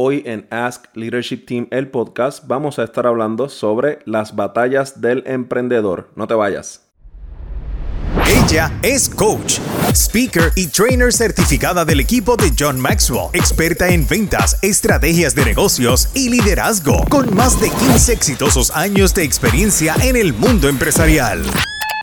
Hoy en Ask Leadership Team, el podcast, vamos a estar hablando sobre las batallas del emprendedor. No te vayas. Ella es coach, speaker y trainer certificada del equipo de John Maxwell, experta en ventas, estrategias de negocios y liderazgo, con más de 15 exitosos años de experiencia en el mundo empresarial.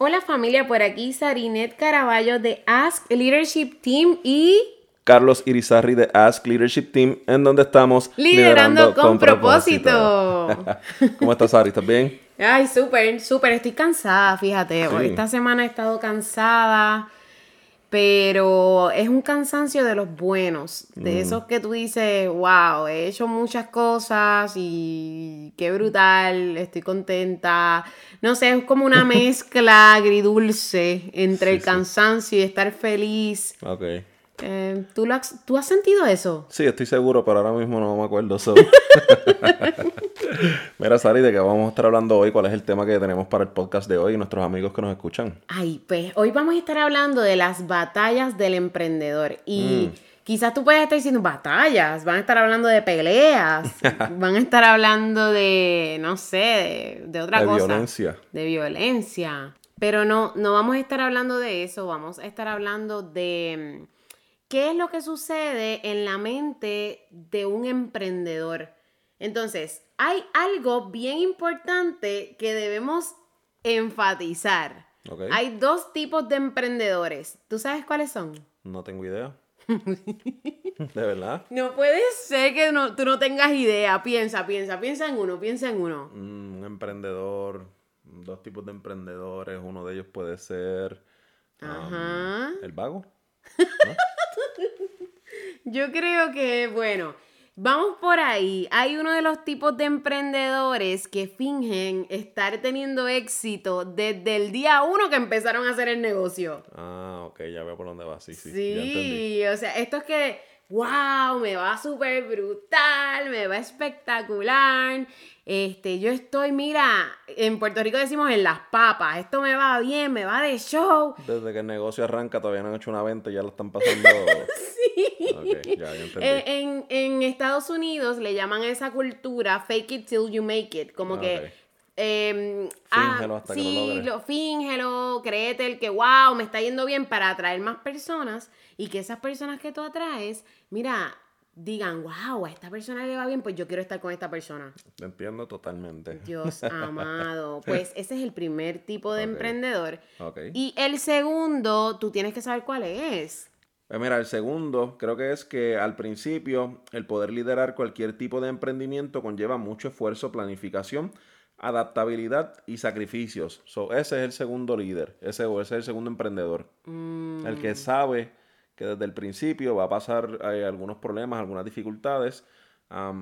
Hola familia, por aquí Sarinet Caraballo de Ask Leadership Team y Carlos Irizarri de Ask Leadership Team, en donde estamos Liderando, con, propósito. ¿Cómo estás, Sari? ¿Estás bien? Ay, súper, súper, estoy cansada, fíjate. Sí. Esta semana he estado cansada, pero es un cansancio de los buenos, de esos que tú dices, wow, he hecho muchas cosas y qué brutal, estoy contenta. No sé, es como una mezcla agridulce entre Sí, el sí. cansancio y estar feliz. Ok. Eh, ¿tú, lo has, ¿Tú has sentido eso? Sí, estoy seguro, pero ahora mismo no me acuerdo. so. Mira, Sari, ¿de qué vamos a estar hablando hoy? ¿Cuál es el tema que tenemos para el podcast de hoy y nuestros amigos que nos escuchan? Ay, pues hoy vamos a estar hablando de las batallas del emprendedor. Y Mm. quizás tú puedes estar diciendo batallas, van a estar hablando de peleas, van a estar hablando de, no sé, de, de otra De cosa. violencia. De violencia. Pero no, no vamos a estar hablando de eso, vamos a estar hablando de mm, qué es lo que sucede en la mente de un emprendedor. Entonces, hay algo bien importante que debemos enfatizar. Hay dos tipos de emprendedores. ¿Tú sabes cuáles son? No tengo idea. ¿De verdad? No puede ser que no- tú no tengas idea. Piensa, piensa, piensa en uno, piensa en uno. Mm, Un emprendedor, dos tipos de emprendedores. Uno de ellos puede ser um, Ajá. el vago. Yo creo que, bueno, vamos por ahí. Hay uno de los tipos de emprendedores que fingen estar teniendo éxito desde el día uno que empezaron a hacer el negocio. Ah, ok, ya veo por dónde va. Sí, sí, Sí, ya entendí. o sea, esto es que, wow, me va súper brutal, me va espectacular. Este, yo estoy, mira, en Puerto Rico decimos en las papas, esto me va bien, me va de show. Desde que el negocio arranca todavía no han hecho una venta y ya lo están pasando. sí. Ok, ya, ya entendí. En, en- en Estados Unidos le llaman a esa cultura fake it till you make it, como Ah, que... em, Fíngelo hasta que lo sí, logres. lo, fíngelo, créete el que, wow, me está yendo bien para atraer más personas y que esas personas que tú atraes, mira, digan, wow, a esta persona le va bien, pues yo quiero estar con esta persona. Te entiendo totalmente. Dios amado. Pues ese es el primer tipo de emprendedor. Y el segundo, tú tienes que saber cuál es. Pues mira, el segundo creo que es que al principio el poder liderar cualquier tipo de emprendimiento conlleva mucho esfuerzo, planificación, adaptabilidad y sacrificios. So, ese es el segundo líder, ese, o ese es el segundo emprendedor. El que sabe que desde el principio va a pasar eh, algunos problemas, algunas dificultades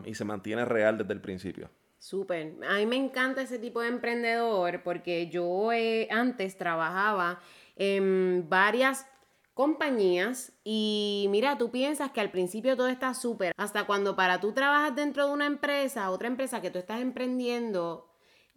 y se mantiene real desde el principio. Súper. A mí me encanta ese tipo de emprendedor porque yo eh, antes trabajaba en varias compañías y mira, tú piensas que al principio todo está súper, hasta cuando para tú trabajas dentro de una empresa, otra empresa que tú estás emprendiendo,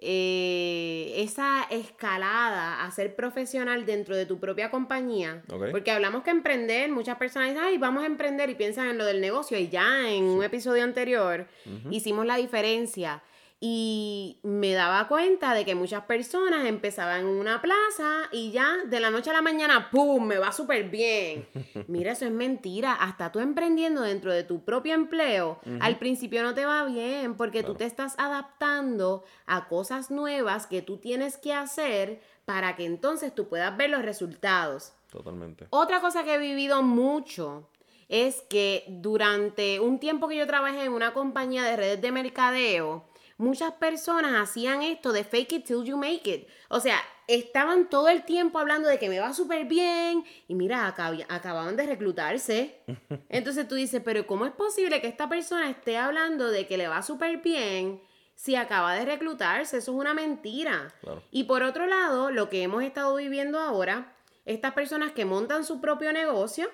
eh, esa escalada a ser profesional dentro de tu propia compañía, porque hablamos que emprender, muchas personas dicen, ay, vamos a emprender y piensan en lo del negocio y ya en un episodio anterior hicimos la diferencia. Y me daba cuenta de que muchas personas empezaban en una plaza y ya de la noche a la mañana, ¡pum!, me va súper bien. Mira, eso es mentira. Hasta tú emprendiendo dentro de tu propio empleo, al principio no te va bien porque tú te estás adaptando a cosas nuevas que tú tienes que hacer para que entonces tú puedas ver los resultados. Totalmente. Otra cosa que he vivido mucho es que durante un tiempo que yo trabajé en una compañía de redes de mercadeo, muchas personas hacían esto de fake it till you make it. O sea, estaban todo el tiempo hablando de que me va súper bien y mira, acab- acababan de reclutarse. Entonces tú dices, pero ¿cómo es posible que esta persona esté hablando de que le va súper bien si acaba de reclutarse? Eso es una mentira. Claro. Y por otro lado, lo que hemos estado viviendo ahora, estas personas que montan su propio negocio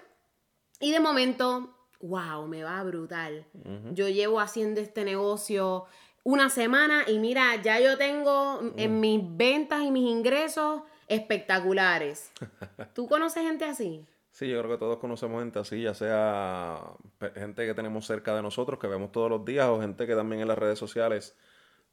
y de momento, wow, me va brutal. Yo llevo haciendo este negocio una semana y mira, ya yo tengo en mis ventas y mis ingresos espectaculares. ¿Tú conoces gente así? Sí, yo creo que todos conocemos gente así, ya sea gente que tenemos cerca de nosotros, que vemos todos los días, o gente que también en las redes sociales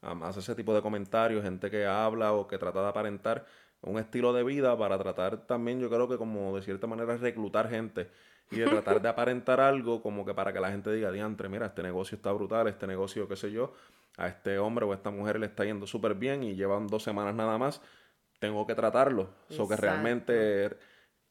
hace ese tipo de comentarios, gente que habla o que trata de aparentar un estilo de vida para tratar también, yo creo que como de cierta manera reclutar gente y de tratar de aparentar algo como que para que la gente diga, diantre, mira, este negocio está brutal, este negocio, qué sé yo, a este hombre o a esta mujer le está yendo súper bien y llevan dos semanas nada más, tengo que tratarlo. So que realmente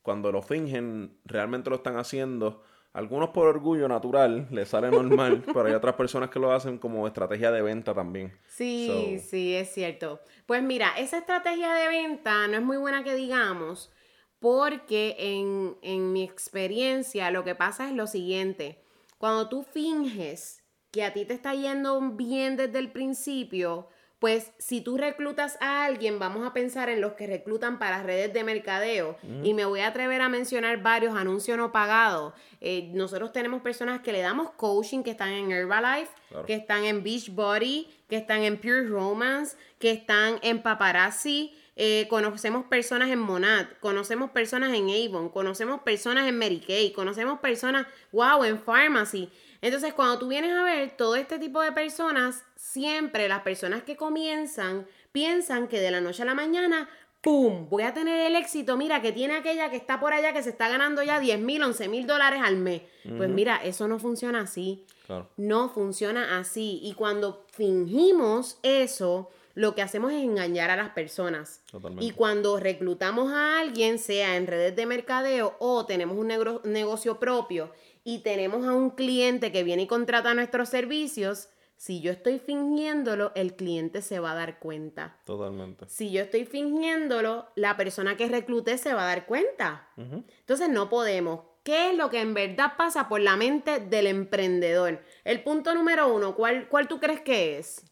cuando lo fingen, realmente lo están haciendo. Algunos por orgullo natural, les sale normal, pero hay otras personas que lo hacen como estrategia de venta también. Sí, So- sí, es cierto. Pues mira, esa estrategia de venta no es muy buena que digamos, porque en, en mi experiencia lo que pasa es lo siguiente. Cuando tú finges que a ti te está yendo bien desde el principio, pues si tú reclutas a alguien, vamos a pensar en los que reclutan para redes de mercadeo. Y me voy a atrever a mencionar varios anuncios no pagados. Eh, nosotros tenemos personas que le damos coaching, que están en Herbalife, Claro. que están en Beachbody, que están en Pure Romance, que están en Paparazzi. Eh, conocemos personas en Monad, conocemos personas en Avon, conocemos personas en Mary Kay, conocemos personas, wow, en Pharmacy. Entonces, cuando tú vienes a ver todo este tipo de personas, siempre las personas que comienzan piensan que de la noche a la mañana, ¡pum! Voy a tener el éxito. Mira, que tiene aquella que está por allá que se está ganando ya 10 mil, 11 mil dólares al mes. Pues mira, eso no funciona así. Claro. No funciona así. Y cuando fingimos eso, lo que hacemos es engañar a las personas. Totalmente. Y cuando reclutamos a alguien, sea en redes de mercadeo o tenemos un negro- negocio propio y tenemos a un cliente que viene y contrata nuestros servicios, si yo estoy fingiéndolo, el cliente se va a dar cuenta. Totalmente. Si yo estoy fingiéndolo, la persona que recluté se va a dar cuenta. Entonces no podemos. ¿Qué es lo que en verdad pasa por la mente del emprendedor? El punto número uno, ¿cuál, cuál tú crees que es?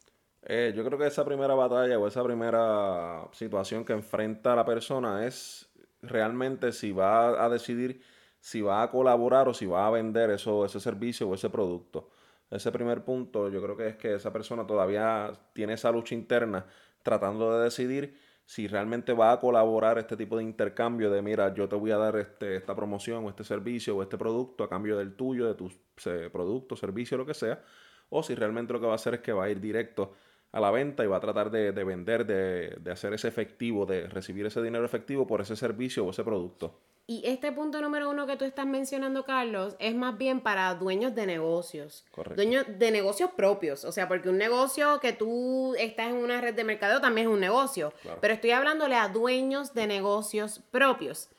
Eh, yo creo que esa primera batalla o esa primera situación que enfrenta la persona es realmente si va a decidir si va a colaborar o si va a vender eso, ese servicio o ese producto. Ese primer punto yo creo que es que esa persona todavía tiene esa lucha interna tratando de decidir si realmente va a colaborar este tipo de intercambio de mira, yo te voy a dar este, esta promoción o este servicio o este producto a cambio del tuyo, de tu se- producto, servicio, lo que sea, o si realmente lo que va a hacer es que va a ir directo a la venta y va a tratar de, de vender, de, de hacer ese efectivo, de recibir ese dinero efectivo por ese servicio o ese producto. Y este punto número uno que tú estás mencionando, Carlos, es más bien para dueños de negocios. Correcto. Dueños de negocios propios. O sea, porque un negocio que tú estás en una red de mercadeo también es un negocio. Claro. Pero estoy hablándole a dueños de negocios propios.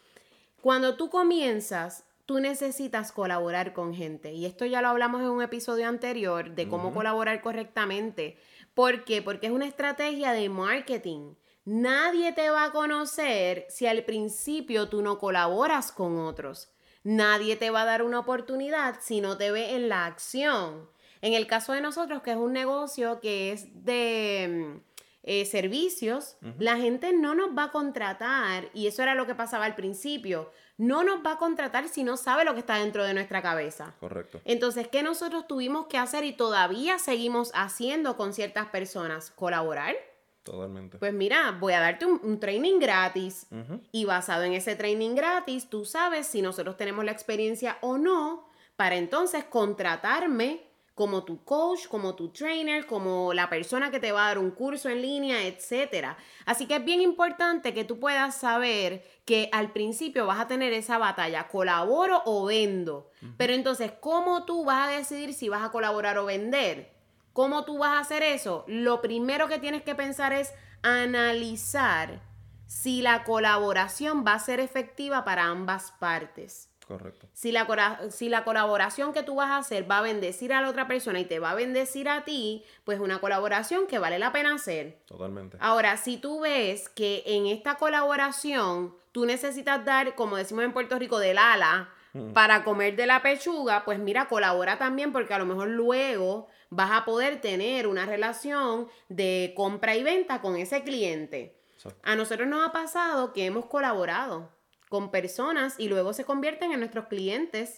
Cuando tú comienzas, tú necesitas colaborar con gente. Y esto ya lo hablamos en un episodio anterior de cómo colaborar correctamente. ¿Por qué? Porque es una estrategia de marketing. Nadie te va a conocer si al principio tú no colaboras con otros. Nadie te va a dar una oportunidad si no te ve en la acción. En el caso de nosotros, que es un negocio que es de mm, eh, servicios, la gente no nos va a contratar, y eso era lo que pasaba al principio, no nos va a contratar si no sabe lo que está dentro de nuestra cabeza. Correcto. Entonces, ¿qué nosotros tuvimos que hacer y todavía seguimos haciendo con ciertas personas? ¿Colaborar? Totalmente. Pues mira, voy a darte un, un training gratis y basado en ese training gratis, tú sabes si nosotros tenemos la experiencia o no para entonces contratarme como tu coach, como tu trainer, como la persona que te va a dar un curso en línea, etcétera. Así que es bien importante que tú puedas saber que al principio vas a tener esa batalla, colaboro o vendo. Pero entonces, ¿cómo tú vas a decidir si vas a colaborar o vender? ¿Cómo tú vas a hacer eso? Lo primero que tienes que pensar es analizar si la colaboración va a ser efectiva para ambas partes. Correcto. Si la, si la colaboración que tú vas a hacer va a bendecir a la otra persona y te va a bendecir a ti, pues una colaboración que vale la pena hacer. Totalmente. Ahora, si tú ves que en esta colaboración tú necesitas dar, como decimos en Puerto Rico, del ala para comer de la pechuga, pues mira, colabora también porque a lo mejor luego vas a poder tener una relación de compra y venta con ese cliente. Exacto. A nosotros nos ha pasado que hemos colaborado con personas y luego se convierten en nuestros clientes.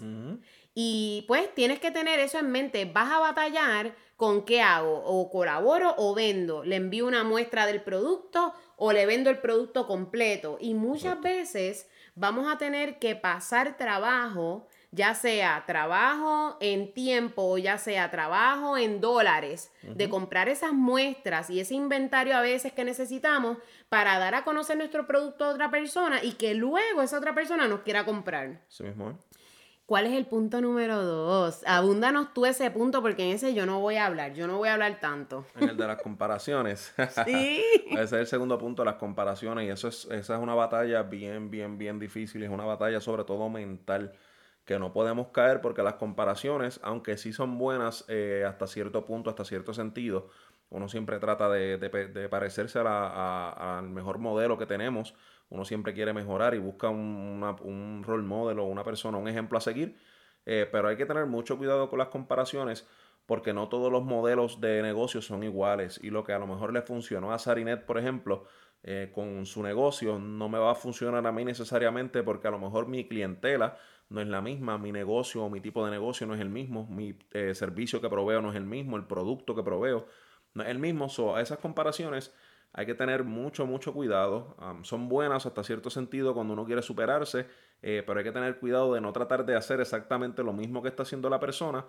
Y pues tienes que tener eso en mente. Vas a batallar con qué hago. O colaboro o vendo. Le envío una muestra del producto o le vendo el producto completo. Y muchas veces vamos a tener que pasar trabajo, ya sea trabajo en tiempo o ya sea trabajo en dólares, de comprar esas muestras y ese inventario a veces que necesitamos para dar a conocer nuestro producto a otra persona y que luego esa otra persona nos quiera comprar. Así mismo. ¿Cuál es el punto número dos? Abúndanos tú ese punto porque en ese yo no voy a hablar, yo no voy a hablar tanto. En el de las comparaciones. Sí. Ese es el segundo punto, las comparaciones. Y eso es, esa es una batalla bien, bien, bien difícil. Es una batalla sobre todo mental que no podemos caer porque las comparaciones, aunque sí son buenas eh, hasta cierto punto, hasta cierto sentido, uno siempre trata de, parecerse al mejor modelo que tenemos. Uno siempre quiere mejorar y busca un, una- un o una persona, un ejemplo a seguir. Eh, pero hay que tener mucho cuidado con las comparaciones porque no todos los modelos de negocio son iguales y lo que a lo mejor le funcionó a Sarinet, por ejemplo, eh, con su negocio no me va a funcionar a mí necesariamente porque a lo mejor mi clientela no es la misma, mi negocio o mi tipo de negocio no es el mismo, mi eh, servicio que proveo no es el mismo, el producto que proveo no es el mismo. So, esas comparaciones hay que tener mucho, mucho cuidado. Son buenas hasta cierto sentido cuando uno quiere superarse, eh, pero hay que tener cuidado de no tratar de hacer exactamente lo mismo que está haciendo la persona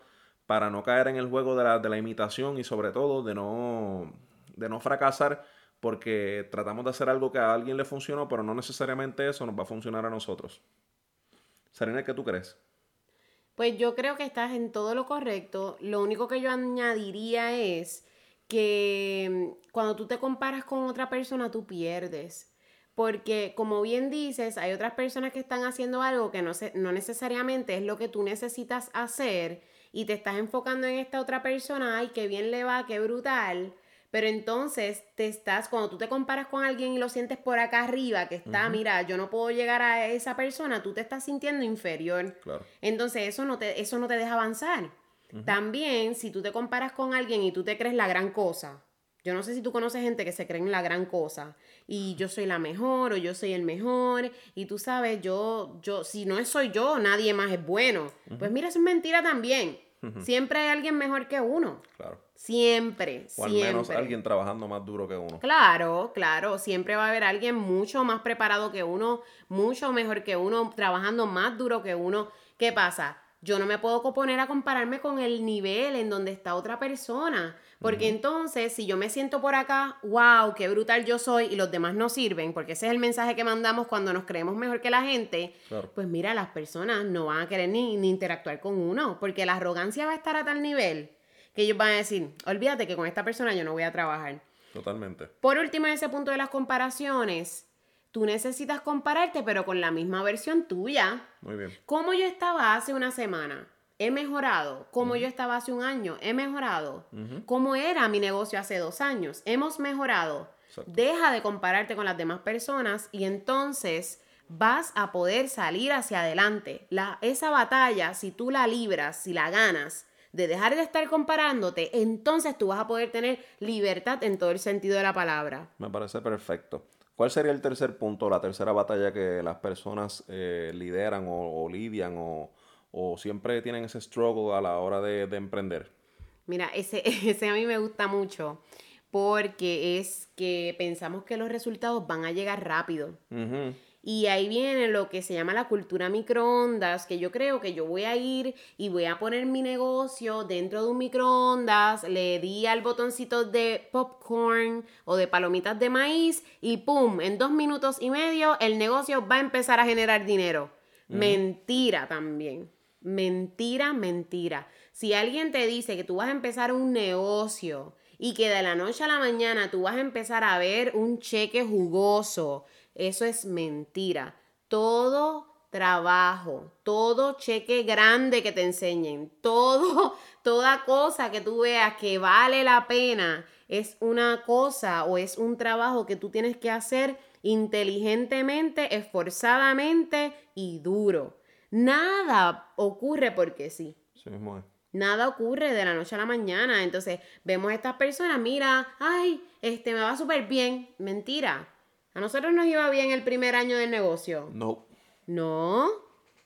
para no caer en el juego de la, de la imitación y sobre todo de no, de no fracasar porque tratamos de hacer algo que a alguien le funcionó, pero no necesariamente eso nos va a funcionar a nosotros. Sarina, ¿qué tú crees? Pues yo creo que estás en todo lo correcto. Lo único que yo añadiría es que mm, cuando tú te comparas con otra persona, tú pierdes. Porque, como bien dices, hay otras personas que están haciendo algo que no, se- no necesariamente es lo que tú necesitas hacer y te estás enfocando en esta otra persona, ay, qué bien le va, qué brutal. Pero entonces te estás, cuando tú te comparas con alguien y lo sientes por acá arriba, que está, mira, yo no puedo llegar a esa persona, tú te estás sintiendo inferior. Claro. Entonces eso no te, eso no te deja avanzar. También, si tú te comparas con alguien y tú te crees la gran cosa, yo no sé si tú conoces gente que se cree en la gran cosa y yo soy la mejor o yo soy el mejor y tú sabes, yo, yo, si no soy yo, nadie más es bueno. Pues mira, eso es mentira también. Siempre hay alguien mejor que uno. Claro. Siempre, O al siempre. menos alguien trabajando más duro que uno. Claro, claro, siempre va a haber alguien mucho más preparado que uno, mucho mejor que uno, trabajando más duro que uno. ¿Qué pasa? Yo no me puedo poner a compararme con el nivel en donde está otra persona, porque entonces si yo me siento por acá, wow, qué brutal yo soy y los demás no sirven, porque ese es el mensaje que mandamos cuando nos creemos mejor que la gente, Claro. pues mira, las personas no van a querer ni, ni interactuar con uno, porque la arrogancia va a estar a tal nivel que ellos van a decir, olvídate que con esta persona yo no voy a trabajar. Totalmente. Por último, en ese punto de las comparaciones, tú necesitas compararte, pero con la misma versión tuya. Muy bien. ¿Cómo yo estaba hace una semana? He mejorado. ¿Cómo yo estaba hace un año? He mejorado. ¿Cómo era mi negocio hace dos años? Hemos mejorado. Exacto. Deja de compararte con las demás personas y entonces vas a poder salir hacia adelante. La, esa batalla, si tú la libras, si la ganas, de dejar de estar comparándote, entonces tú vas a poder tener libertad en todo el sentido de la palabra. Me parece perfecto. ¿Cuál sería el tercer punto, la tercera batalla que las personas eh, lideran o, o lidian o, o siempre tienen ese struggle a la hora de, de emprender? Mira, ese, ese a mí me gusta mucho porque es que pensamos que los resultados van a llegar rápido. Y ahí viene lo que se llama la cultura microondas, que yo creo que yo voy a ir y voy a poner mi negocio dentro de un microondas, le di al botoncito de popcorn o de palomitas de maíz y ¡pum! En dos minutos y medio el negocio va a empezar a generar dinero. Mentira también. Mentira, mentira. Si alguien te dice que tú vas a empezar un negocio y que de la noche a la mañana tú vas a empezar a ver un cheque jugoso, eso es mentira. Todo trabajo, todo cheque grande que te enseñen, todo, toda cosa que tú veas que vale la pena, es una cosa o es un trabajo que tú tienes que hacer inteligentemente, esforzadamente y duro. Nada ocurre porque sí. Sí mismo es. Nada ocurre de la noche a la mañana. Entonces, vemos a estas personas, mira, ay, este me va súper bien. Mentira. A nosotros nos iba bien el primer año del negocio. No. No.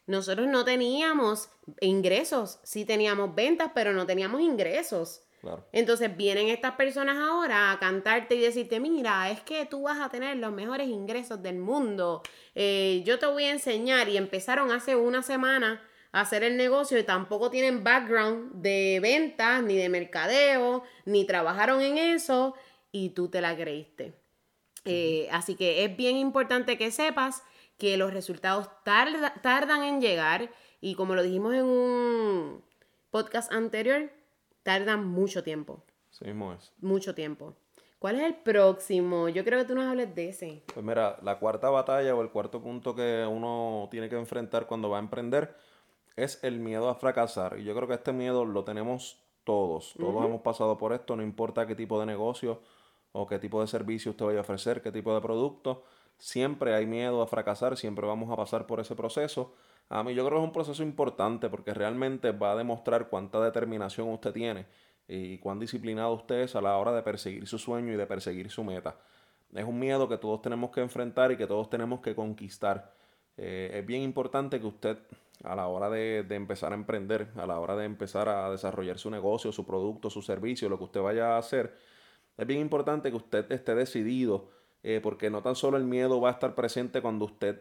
Nosotros no teníamos ingresos. Sí teníamos ventas, pero no teníamos ingresos. Claro. Entonces vienen estas personas ahora a cantarte y decirte, mira, es que tú vas a tener los mejores ingresos del mundo. Eh, yo te voy a enseñar. Y empezaron hace una semana a hacer el negocio y tampoco tienen background de ventas, ni de mercadeo, ni trabajaron en eso y tú te la creíste. Eh, así que es bien importante que sepas que los resultados tarda- tardan en llegar y como lo dijimos en un podcast anterior, tardan mucho tiempo, Sí mismo es. mucho tiempo. ¿Cuál es el próximo? Yo creo que tú nos hables de ese. Pues mira, la cuarta batalla o el cuarto punto que uno tiene que enfrentar cuando va a emprender es el miedo a fracasar. Y yo creo que este miedo lo tenemos todos. Todos hemos pasado por esto, no importa qué tipo de negocio o qué tipo de servicio usted vaya a ofrecer, qué tipo de producto. Siempre hay miedo a fracasar, siempre vamos a pasar por ese proceso. A mí yo creo que es un proceso importante porque realmente va a demostrar cuánta determinación usted tiene y cuán disciplinado usted es a la hora de perseguir su sueño y de perseguir su meta. Es un miedo que todos tenemos que enfrentar y que todos tenemos que conquistar. Eh, es bien importante que usted a la hora de, de empezar a emprender, a la hora de empezar a desarrollar su negocio, su producto, su servicio, lo que usted vaya a hacer, es bien importante que usted esté decidido, eh, porque no tan solo el miedo va a estar presente cuando usted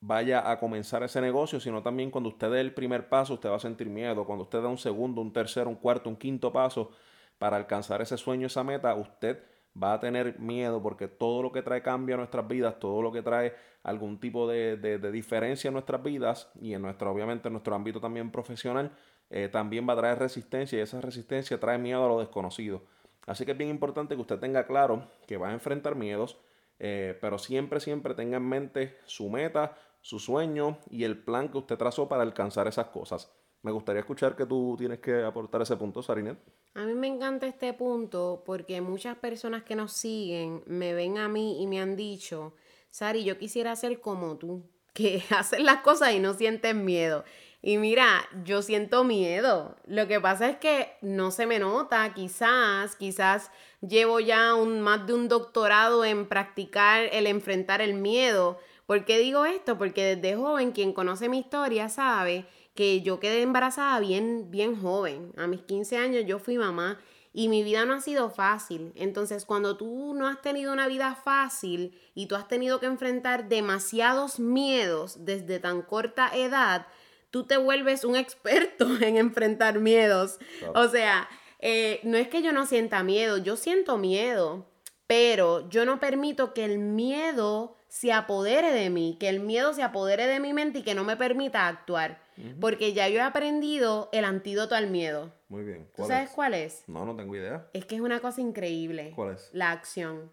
vaya a comenzar ese negocio, sino también cuando usted dé el primer paso, usted va a sentir miedo. Cuando usted da un segundo, un tercero, un cuarto, un quinto paso para alcanzar ese sueño, esa meta, usted va a tener miedo porque todo lo que trae cambio a nuestras vidas, todo lo que trae algún tipo de, de- diferencia en nuestras vidas y en nuestro, obviamente, en nuestro ámbito también profesional, eh, también va a traer resistencia y esa resistencia trae miedo a lo desconocido. Así que es bien importante que usted tenga claro que va a enfrentar miedos, eh, pero siempre, siempre tenga en mente su meta, su sueño y el plan que usted trazó para alcanzar esas cosas. Me gustaría escuchar que tú tienes que aportar ese punto, Sarinet. A mí me encanta este punto porque muchas personas que nos siguen me ven a mí y me han dicho, Sari, yo quisiera ser como tú, que haces las cosas y no sientes miedo. Y mira, yo siento miedo. Lo que pasa es que no se me nota, quizás, quizás llevo ya un, más de un doctorado en practicar el enfrentar el miedo. ¿Por qué digo esto? Porque desde joven quien conoce mi historia sabe que yo quedé embarazada bien, bien joven. A mis 15 años yo fui mamá y mi vida no ha sido fácil. Entonces, cuando tú no has tenido una vida fácil y tú has tenido que enfrentar demasiados miedos desde tan corta edad, tú te vuelves un experto en enfrentar miedos. Claro. O sea, eh, no es que yo no sienta miedo, yo siento miedo, pero yo no permito que el miedo se apodere de mí, que el miedo se apodere de mi mente y que no me permita actuar. Porque ya yo he aprendido el antídoto al miedo. Muy bien. ¿Tú ¿Cuál sabes es? cuál es? No, no tengo idea. Es que es una cosa increíble. ¿Cuál es? La acción.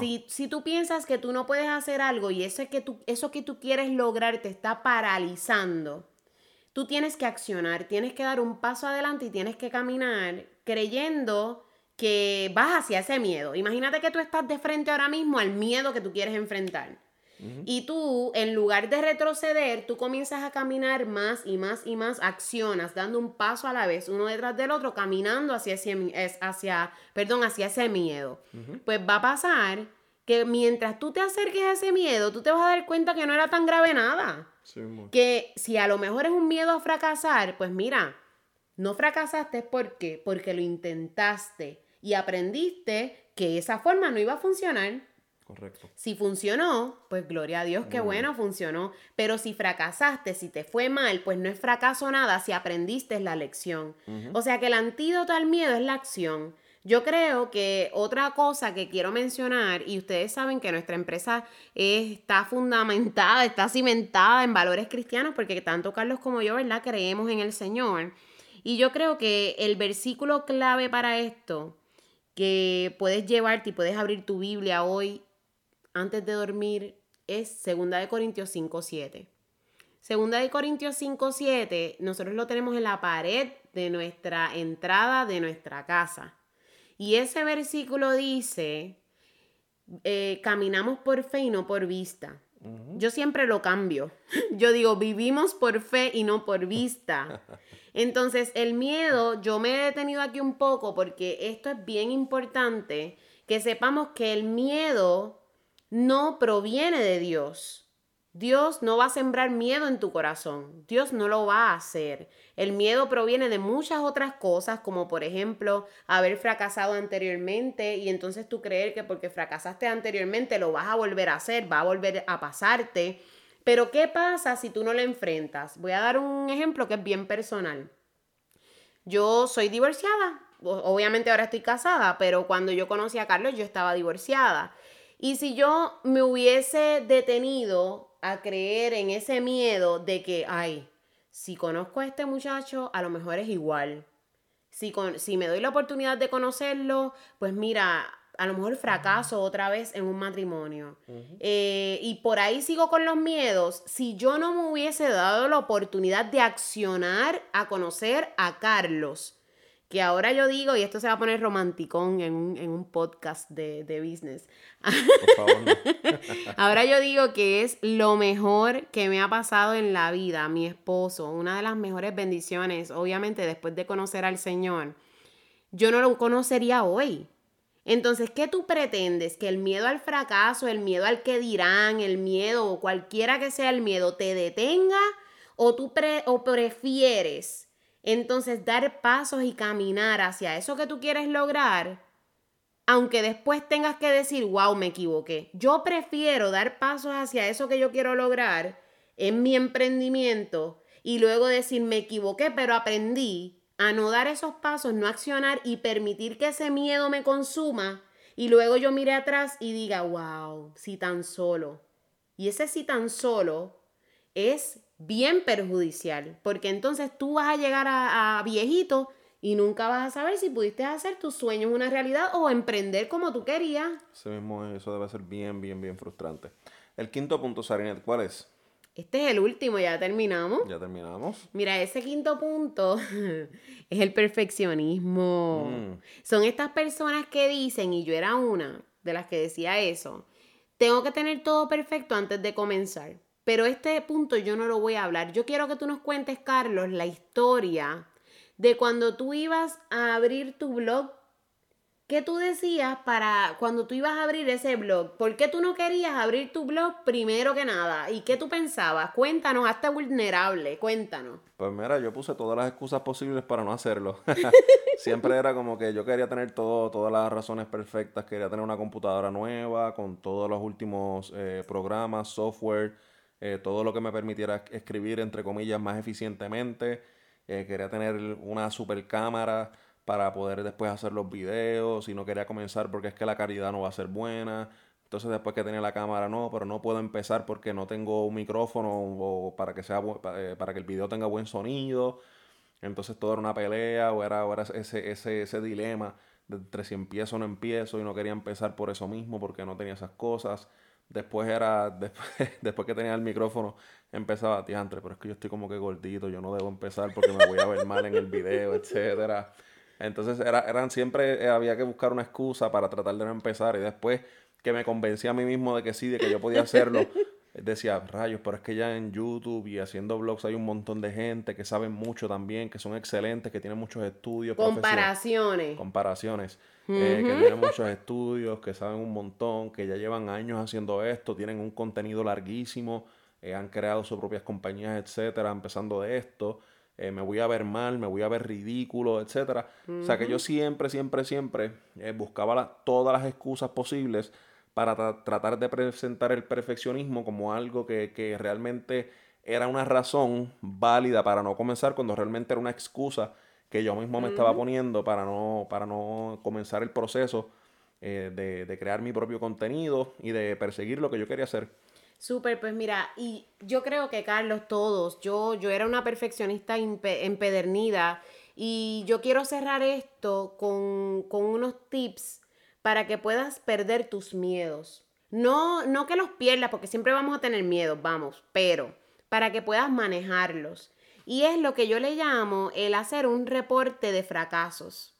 Si, si tú piensas que tú no puedes hacer algo y eso, es que tú, eso que tú quieres lograr te está paralizando, tú tienes que accionar, tienes que dar un paso adelante y tienes que caminar creyendo que vas hacia ese miedo. Imagínate que tú estás de frente ahora mismo al miedo que tú quieres enfrentar. Y tú, en lugar de retroceder, tú comienzas a caminar más y más y más, accionas, dando un paso a la vez, uno detrás del otro, caminando hacia ese, mi- es- hacia, perdón, hacia ese miedo. Pues va a pasar que mientras tú te acerques a ese miedo, tú te vas a dar cuenta que no era tan grave nada. Sí, Que si a lo mejor es un miedo a fracasar, pues mira, no fracasaste ¿por qué? Porque lo intentaste y aprendiste que esa forma no iba a funcionar. Correcto. Si funcionó, pues gloria a Dios, qué bueno, funcionó. Pero si fracasaste, si te fue mal, pues no es fracaso nada si aprendiste la lección. O sea que el antídoto al miedo es la acción. Yo creo que otra cosa que quiero mencionar, y ustedes saben que nuestra empresa está fundamentada, está cimentada en valores cristianos, porque tanto Carlos como yo, ¿verdad? Creemos en el Señor. Y yo creo que el versículo clave para esto, que puedes llevarte y puedes abrir tu Biblia hoy antes de dormir es 2 de Corintios 5, 7. Segunda de Corintios 5, 7, nosotros lo tenemos en la pared de nuestra entrada de nuestra casa. Y ese versículo dice, eh, caminamos por fe y no por vista. Yo siempre lo cambio. Yo digo, vivimos por fe y no por vista. Entonces, el miedo, yo me he detenido aquí un poco porque esto es bien importante, que sepamos que el miedo no proviene de Dios. Dios no va a sembrar miedo en tu corazón. Dios no lo va a hacer. El miedo proviene de muchas otras cosas, como por ejemplo haber fracasado anteriormente y entonces tú creer que porque fracasaste anteriormente lo vas a volver a hacer, va a volver a pasarte. Pero ¿qué pasa si tú no lo enfrentas? Voy a dar un ejemplo que es bien personal. Yo soy divorciada. Obviamente ahora estoy casada, pero cuando yo conocí a Carlos yo estaba divorciada. Y si yo me hubiese detenido a creer en ese miedo de que, ay, si conozco a este muchacho, a lo mejor es igual. Si, con, si me doy la oportunidad de conocerlo, pues mira, a lo mejor fracaso otra vez en un matrimonio. Eh, y por ahí sigo con los miedos. Si yo no me hubiese dado la oportunidad de accionar a conocer a Carlos, que ahora yo digo, y esto se va a poner romanticón en un, podcast de, business. Por favor, ahora yo digo que es lo mejor que me ha pasado en la vida, mi esposo, una de las mejores bendiciones, obviamente después de conocer al Señor. Yo no lo conocería hoy. Entonces, ¿qué tú pretendes? Que el miedo al fracaso, el miedo al que dirán, el miedo o cualquiera que sea el miedo te detenga o tú o prefieres entonces, dar pasos y caminar hacia eso que tú quieres lograr, aunque después tengas que decir, wow, me equivoqué. Yo prefiero dar pasos hacia eso que yo quiero lograr en mi emprendimiento y luego decir, me equivoqué, pero aprendí a no dar esos pasos, no accionar y permitir que ese miedo me consuma y luego yo mire atrás y diga, wow, si tan solo. Y ese si tan solo es bien perjudicial, porque entonces tú vas a llegar a, viejito y nunca vas a saber si pudiste hacer tus sueños una realidad o emprender como tú querías. Eso mismo, eso debe ser bien, bien, bien frustrante. El quinto punto, Sarinet, ¿cuál es? Este es el último, ya terminamos. Ya terminamos. Mira, ese quinto punto es el perfeccionismo. Mm. Son estas personas que dicen, y yo era una de las que decía eso, tengo que tener todo perfecto antes de comenzar. Pero este punto yo no lo voy a hablar. Yo quiero que tú nos cuentes, Carlos, la historia de cuando tú ibas a abrir tu blog. ¿Qué tú decías para cuando tú ibas a abrir ese blog? ¿Por qué tú no querías abrir tu blog primero que nada? ¿Y qué tú pensabas? Cuéntanos, hasta vulnerable, cuéntanos. Pues mira, yo puse todas las excusas posibles para no hacerlo. Siempre era como que yo quería tener todo, todas las razones perfectas, quería tener una computadora nueva con todos los últimos eh, programas, software eh, todo lo que me permitiera escribir, entre comillas, más eficientemente. Eh, quería tener una super cámara para poder después hacer los videos y no quería comenzar porque es que la calidad no va a ser buena. Entonces después que tenía la cámara no, pero no puedo empezar porque no tengo un micrófono o para que sea eh, para que el video tenga buen sonido. Entonces todo era una pelea o era, era ese, ese, ese dilema de entre si empiezo o no empiezo y no quería empezar por eso mismo porque no tenía esas cosas. Después era, después, después que tenía el micrófono, empezaba, diantre, pero es que yo estoy como que gordito, yo no debo empezar porque me voy a ver mal en el video, etcétera. Entonces era, eran siempre, eh, había que buscar una excusa para tratar de no empezar. Y después que me convencí a mí mismo de que sí, de que yo podía hacerlo, decía, rayos, pero es que ya en YouTube y haciendo blogs hay un montón de gente que saben mucho también, que son excelentes, que tienen muchos estudios. Comparaciones. Comparaciones. Eh, que tienen muchos estudios, que saben un montón, que ya llevan años haciendo esto, tienen un contenido larguísimo, eh, han creado sus propias compañías, etcétera, empezando de esto. Eh, me voy a ver mal, me voy a ver ridículo, etcétera. O sea que yo siempre, siempre, siempre buscaba todas las excusas posibles para tratar de presentar el perfeccionismo como algo que, que, realmente era una razón válida para no comenzar cuando realmente era una excusa que yo mismo me estaba poniendo para no, para no comenzar el proceso eh, de, de, crear mi propio contenido y de perseguir lo que yo quería hacer. Súper, pues mira, y yo creo que Carlos, todos, yo, yo era una perfeccionista empedernida y yo quiero cerrar esto con, con unos tips para que puedas perder tus miedos. No, no que los pierdas, porque siempre vamos a tener miedos, vamos, pero para que puedas manejarlos. Y es lo que yo le llamo el hacer un reporte de fracasos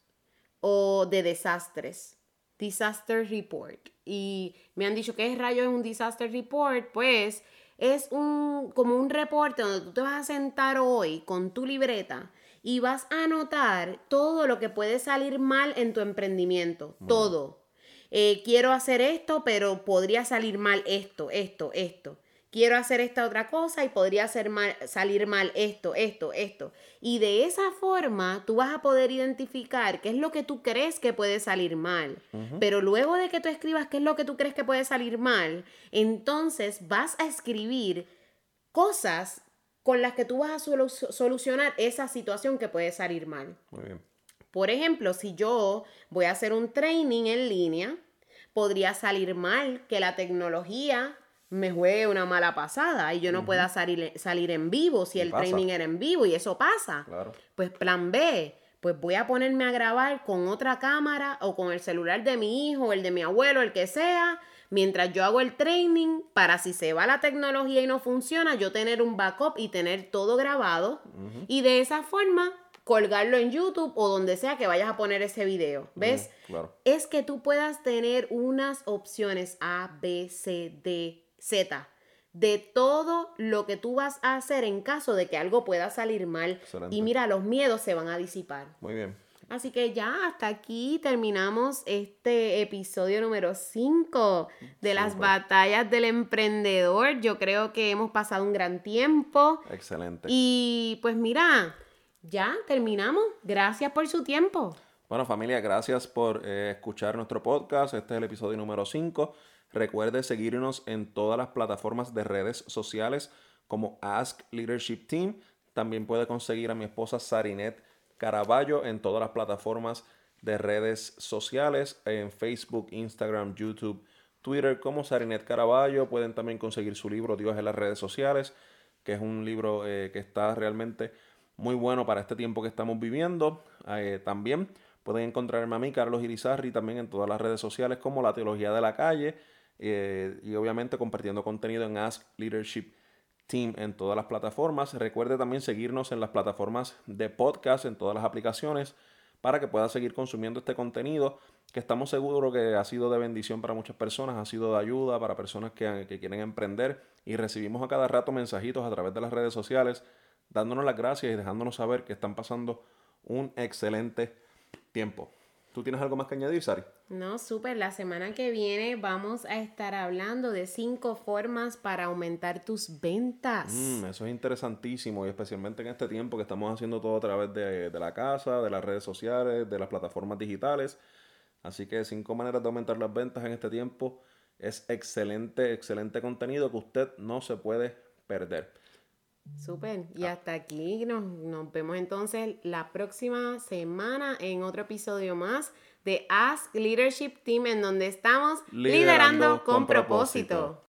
o de desastres. Disaster Report. Y me han dicho, ¿qué rayo es un Disaster Report? Pues es un, como un reporte donde tú te vas a sentar hoy con tu libreta y vas a anotar todo lo que puede salir mal en tu emprendimiento. Todo. Eh, quiero hacer esto, pero podría salir mal esto, esto, esto quiero hacer esta otra cosa y podría salir mal esto, esto, esto. Y de esa forma tú vas a poder identificar qué es lo que tú crees que puede salir mal. Pero luego de que tú escribas qué es lo que tú crees que puede salir mal, entonces vas a escribir cosas con las que tú vas a solucionar esa situación que puede salir mal. Muy bien. Por ejemplo, si yo voy a hacer un training en línea, podría salir mal que la tecnología me juegue una mala pasada y yo no pueda salir, salir en vivo si el training era en vivo y eso pasa. Pues plan B, pues voy a ponerme a grabar con otra cámara o con el celular de mi hijo, el de mi abuelo, el que sea, mientras yo hago el training para si se va la tecnología y no funciona, yo tener un backup y tener todo grabado y de esa forma colgarlo en YouTube o donde sea que vayas a poner ese video. ¿Ves? Es que tú puedas tener unas opciones A, B, C, D, Z de todo lo que tú vas a hacer en caso de que algo pueda salir mal. Y mira, los miedos se van a disipar. Muy bien. Así que ya hasta aquí terminamos este episodio número 5 de las batallas del emprendedor. Yo creo que hemos pasado un gran tiempo. Excelente. Y pues mira, ya terminamos. Gracias por su tiempo. Bueno familia, gracias por eh, escuchar nuestro podcast. Este es el episodio número 5. Recuerde seguirnos en todas las plataformas de redes sociales como Ask Leadership Team. También puede conseguir a mi esposa Sarinet Caraballo en todas las plataformas de redes sociales, en Facebook, Instagram, YouTube, Twitter como Sarinet Caraballo. Pueden también conseguir su libro Dios en las redes sociales, que es un libro eh, que está realmente muy bueno para este tiempo que estamos viviendo. Eh, también pueden encontrarme a mí, Carlos Irizarri, también en todas las redes sociales como La Teología de la Calle eh, y obviamente compartiendo contenido en Ask Leadership Team en todas las plataformas. Recuerde también seguirnos en las plataformas de podcast, en todas las aplicaciones, para que pueda seguir consumiendo este contenido que estamos seguros que ha sido de bendición para muchas personas, ha sido de ayuda para personas que, que quieren emprender y recibimos a cada rato mensajitos a través de las redes sociales dándonos las gracias y dejándonos saber que están pasando un excelente tiempo. ¿Tú tienes algo más que añadir, Sari? No, súper. La semana que viene vamos a estar hablando de cinco formas para aumentar tus ventas. Mm, eso es interesantísimo y especialmente en este tiempo que estamos haciendo todo a través de, de, la casa, de las redes sociales, de las plataformas digitales. Así que cinco maneras de aumentar las ventas en este tiempo es excelente, excelente contenido que usted no se puede perder. Súper. Y hasta aquí nos, nos, vemos entonces la próxima semana en otro episodio más de Ask Leadership Team en donde estamos liderando, con, propósito.